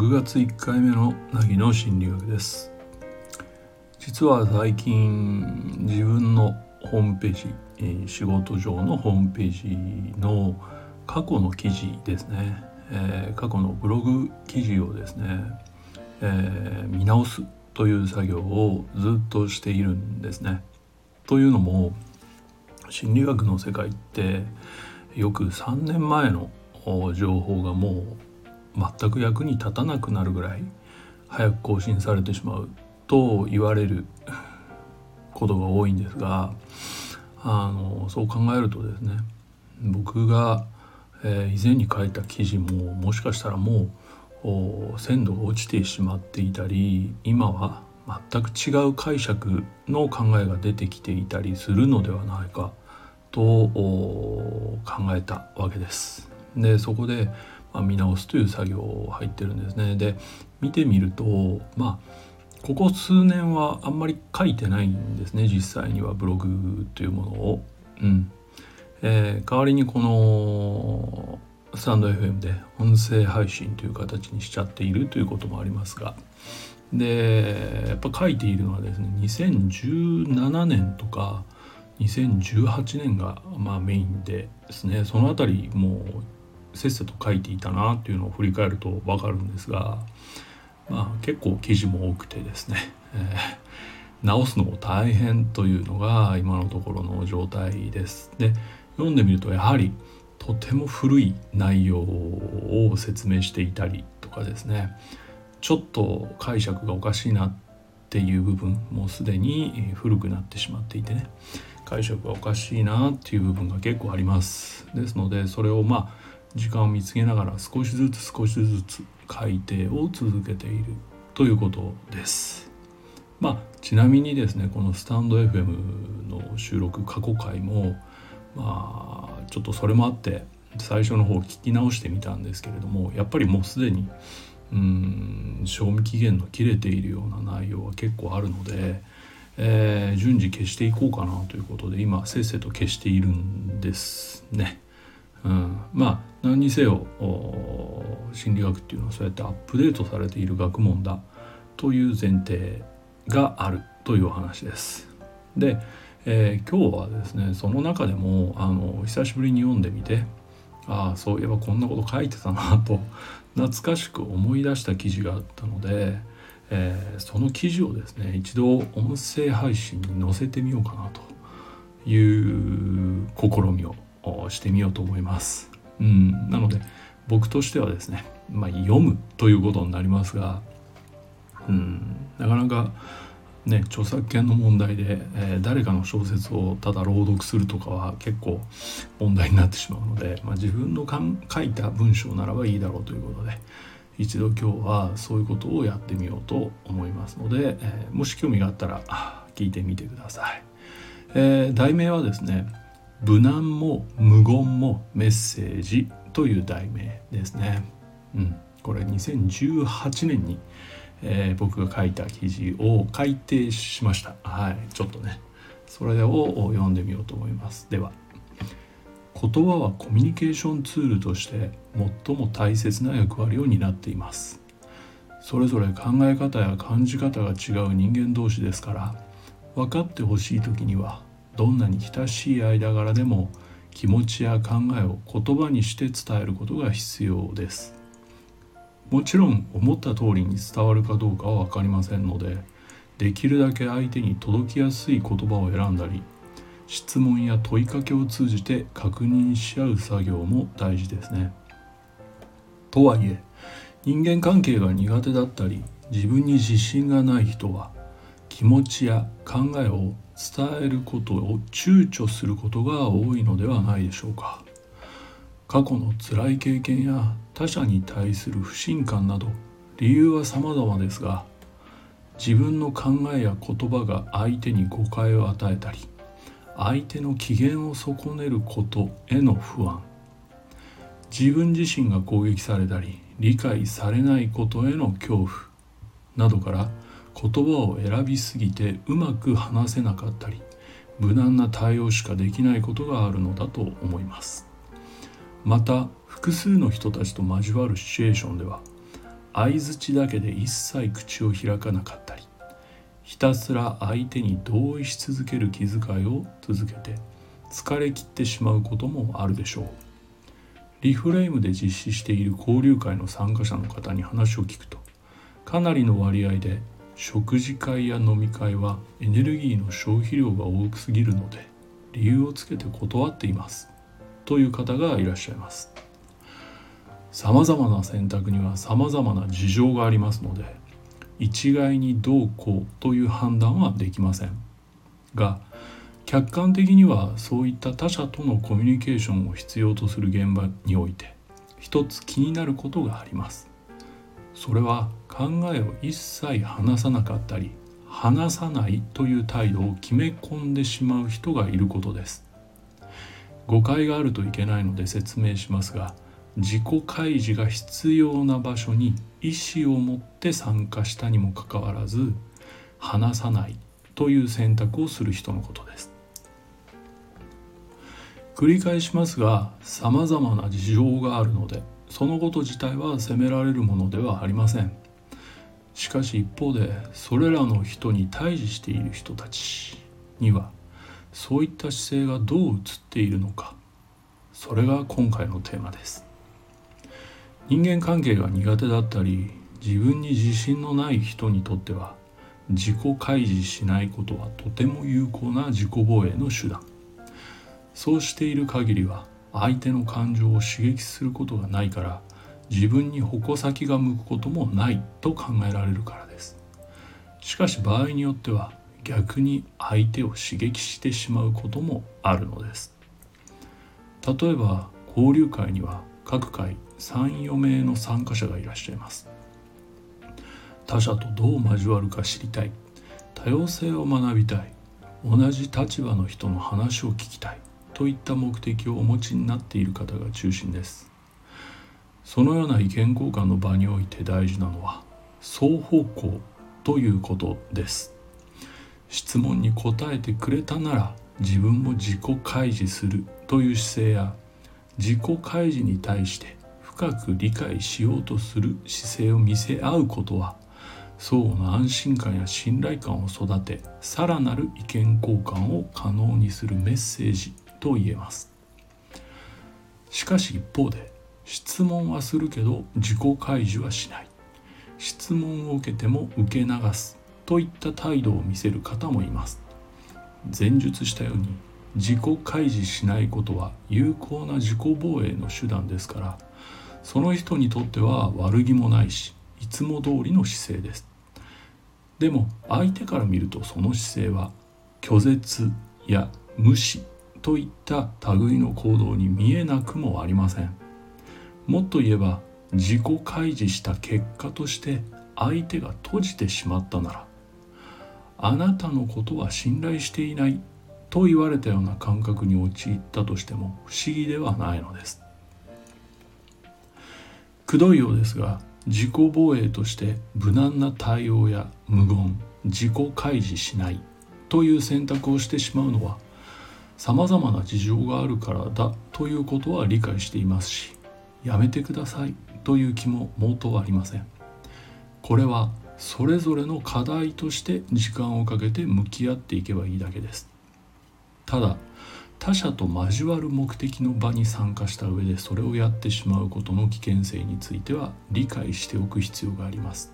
6月1回目の凪の心理学です実は最近自分のホームページ、仕事上のホームページの過去の記事ですね、え、過去のブログ記事をですね、え、見直すという作業をずっとしているんですね。というのも心理学の世界ってよく3年前の情報がもう全く役に立たなくなるぐらい早く更新されてしまうと言われる ことが多いんですがあのそう考えるとですね僕が、えー、以前に書いた記事ももしかしたらもう鮮度が落ちてしまっていたり今は全く違う解釈の考えが出てきていたりするのではないかと考えたわけです。でそこで、まあ、見直すという作業入ってるんですね。で見てみるとまあここ数年はあんまり書いてないんですね実際にはブログというものを。うんえー、代わりにこのスタンド FM で音声配信という形にしちゃっているということもありますがでやっぱ書いているのはですね2017年とか2018年がまあメインでですねその辺りもうせっせと書いていたなっていうのを振り返ると分かるんですが、まあ、結構記事も多くてですね、えー、直すのも大変というのが今のところの状態です。で読んでみるとやはりとても古い内容を説明していたりとかですねちょっと解釈がおかしいなっていう部分もうすでに古くなってしまっていてね解釈がおかしいなっていう部分が結構ありますですのでそれをまあ時間を見つけながら少しずつ少しずつ改定を続けているということですまあちなみにですねこのスタンド FM の収録過去回もまあちょっとそれもあって最初の方聞き直してみたんですけれどもやっぱりもうすでにうん賞味期限の切れているような内容は結構あるのでえー、順次消していこうかなということで今せっせと消しているんですね。うん、まあ何にせよ心理学っていうのはそうやってアップデートされている学問だという前提があるというお話です。で、えー、今日はですねその中でもあの久しぶりに読んでみてああそういえばこんなこと書いてたなと懐かしく思い出した記事があったので、えー、その記事をですね一度音声配信に載せてみようかなという試みをしてみようと思います。うん、なので僕としてはですね、まあ、読むということになりますが、うん、なかなかね著作権の問題で、えー、誰かの小説をただ朗読するとかは結構問題になってしまうので、まあ、自分の書いた文章ならばいいだろうということで、一度今日はそういうことをやってみようと思いますので、えー、もし興味があったら聞いてみてください、えー、題名はですね無難も無言もメッセージという題名ですね、うん、これ2018年に、えー、僕が書いた記事を改訂しました。はい。ちょっとね。それを読んでみようと思います。では言葉はコミュニケーションツールとして最も大切な役割を担っています。それぞれ考え方や感じ方が違う人間同士ですから分かってほしい時にはどんなに親しい間柄でも気持ちや考えを言葉にして伝えることが必要ですもちろん思った通りに伝わるかどうかは分かりませんのでできるだけ相手に届きやすい言葉を選んだり質問や問いかけを通じて確認し合う作業も大事ですね。とはいえ人間関係が苦手だったり自分に自信がない人は気持ちや考えを伝えることを躊躇することが多いのではないでしょうか。過去の辛い経験や他者に対する不信感など理由は様々ですが自分の考えや言葉が相手に誤解を与えたり相手の機嫌を損ねることへの不安自分自身が攻撃されたり理解されないことへの恐怖などから言葉を選びすぎてうまく話せなかったり無難な対応しかできないことがあるのだと思います。また複数の人たちと交わるシチュエーションでは相づちだけで一切口を開かなかったりひたすら相手に同意し続ける気遣いを続けて疲れ切ってしまうこともあるでしょう。リフレームで実施している交流会の参加者の方に話を聞くとかなりの割合で食事会や飲み会はエネルギーの消費量が多すぎるので理由をつけて断っています。という方がいらっしゃいます。さまざまな選択にはさまざまな事情がありますので一概にどうこうという判断はできません。が客観的にはそういった他者とのコミュニケーションを必要とする現場において一つ気になることがあります。それは考えを一切話さなかったり話さないという態度を決め込んでしまう人がいることです。誤解があるといけないので説明しますが自己開示が必要な場所に意思を持って参加したにもかかわらず話さないという選択をする人のことです。繰り返しますがさまざまな事情があるのでそのこと自体は責められるものではありません。しかし一方でそれらの人に対峙している人たちにはそういった姿勢がどう映っているのか。それが今回のテーマです。人間関係が苦手だったり自分に自信のない人にとっては自己開示しないことはとても有効な自己防衛の手段。そうしている限りは相手の感情を刺激することがないから自分に矛先が向くこともないと考えられるからです。しかし場合によっては逆に相手を刺激してしまうこともあるのです。例えば交流会には各回34名の参加者がいらっしゃいます。他者とどう交わるか知りたい。多様性を学びたい。同じ立場の人の話を聞きたい。といった目的をお持ちになっている方が中心です。そのような意見交換の場において大事なのは双方向ということです。質問に答えてくれたなら自分も自己開示するという姿勢や自己開示に対して深く理解しようとする姿勢を見せ合うことは相互の安心感や信頼感を育てさらなる意見交換を可能にするメッセージと言えます。しかし一方で質問はするけど自己開示はしない。質問を受けても受け流す。といった態度を見せる方もいます。前述したように自己開示しないことは有効な自己防衛の手段ですからその人にとっては悪気もないしいつも通りの姿勢です。でも相手から見るとその姿勢は拒絶や無視といった類の行動に見えなくもありません。もっと言えば自己開示した結果として相手が閉じてしまったならあなたのことは信頼していないと言われたような感覚に陥ったとしても不思議ではないのです。くどいようですが自己防衛として無難な対応や無言自己開示しないという選択をしてしまうのはさまざまな事情があるからだということは理解していますしやめてくださいという気も毛頭ありません。これはそれぞれの課題として時間をかけて向き合っていけばいいだけです。ただ他者と交わる目的の場に参加した上でそれをやってしまうことの危険性については理解しておく必要があります。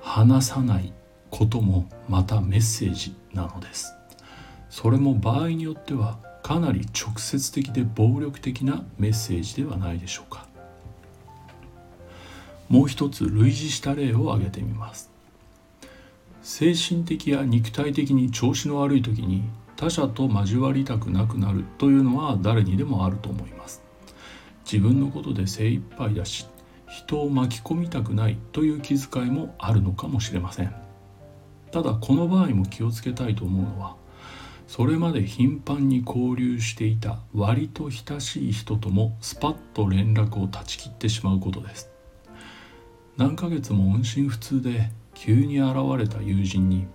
話さないこともまたメッセージなのです。それも場合によってはかなり直接的で暴力的なメッセージではないでしょうか。もう一つ類似した例を挙げてみます。精神的や肉体的に調子の悪い時に他者と交わりたくなくなるというのは誰にでもあると思います。自分のことで精一杯だし人を巻き込みたくないという気遣いもあるのかもしれません。ただこの場合も気をつけたいと思うのはそれまで頻繁に交流していた割と親しい人ともスパッと連絡を断ち切ってしまうことです。何ヶ月も音信不通で急に現れた友人に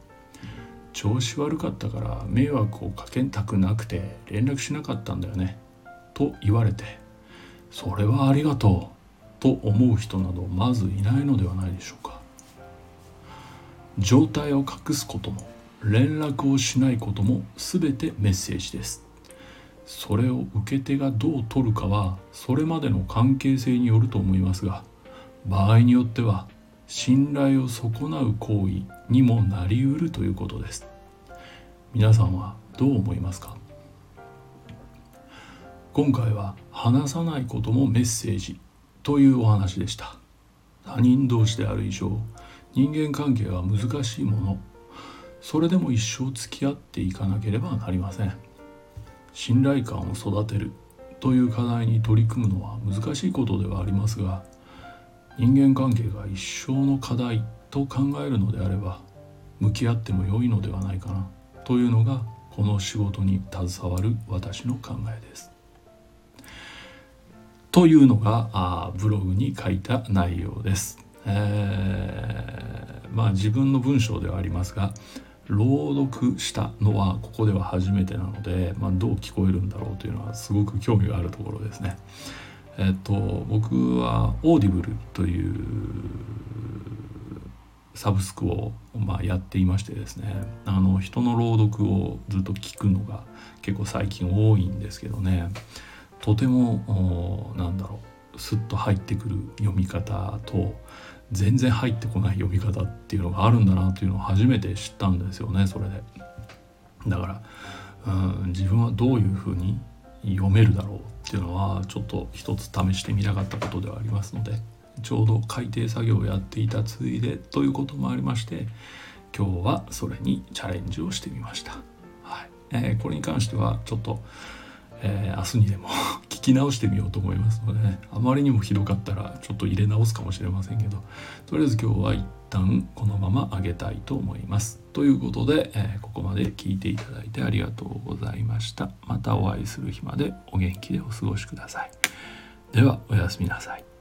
調子悪かったから迷惑をかけたくなくて連絡しなかったんだよねと言われてそれはありがとうと思う人などまずいないのではないでしょうか。状態を隠すことも連絡をしないことも全てメッセージです。それを受け手がどう取るかはそれまでの関係性によると思いますが場合によっては信頼を損なう行為にもなりうるということです。皆さんはどう思いますか？今回は話さないこともメッセージというお話でした。他人同士である以上人間関係は難しいもの。それでも一生付き合っていかなければなりません信頼感を育てるという課題に取り組むのは難しいことではありますが人間関係が一生の課題と考えるのであれば向き合っても良いのではないかなというのがこの仕事に携わる私の考えです。というのがあブログに書いた内容です。えー、まあ自分の文章ではありますが朗読したのはここでは初めてなので、まあ、どう聞こえるんだろうというのはすごく興味があるところですね。えっと僕はオーディブルというサブスクを、まあ、やっていましてですねあの人の朗読をずっと聞くのが結構最近多いんですけどねとてもなんだろうスッと入ってくる読み方と全然入ってこない読み方っていうのがあるんだなというのを初めて知ったんですよねそれで。だからうん自分はどういうふうに読めるだろうっていうのはちょっと一つ試してみたかったことではありますのでちょうど改訂作業をやっていたついでということもありまして今日はそれにチャレンジをしてみました。はいえー、これに関してはちょっとえー、明日にでも 聞き直してみようと思いますので、ね、あまりにもひどかったらちょっと入れ直すかもしれませんけどとりあえず今日は一旦このまま上げたいと思います。ということで、えー、ここまで聞いていただいてありがとうございました。またお会いする日までお元気でお過ごしください。ではおやすみなさい。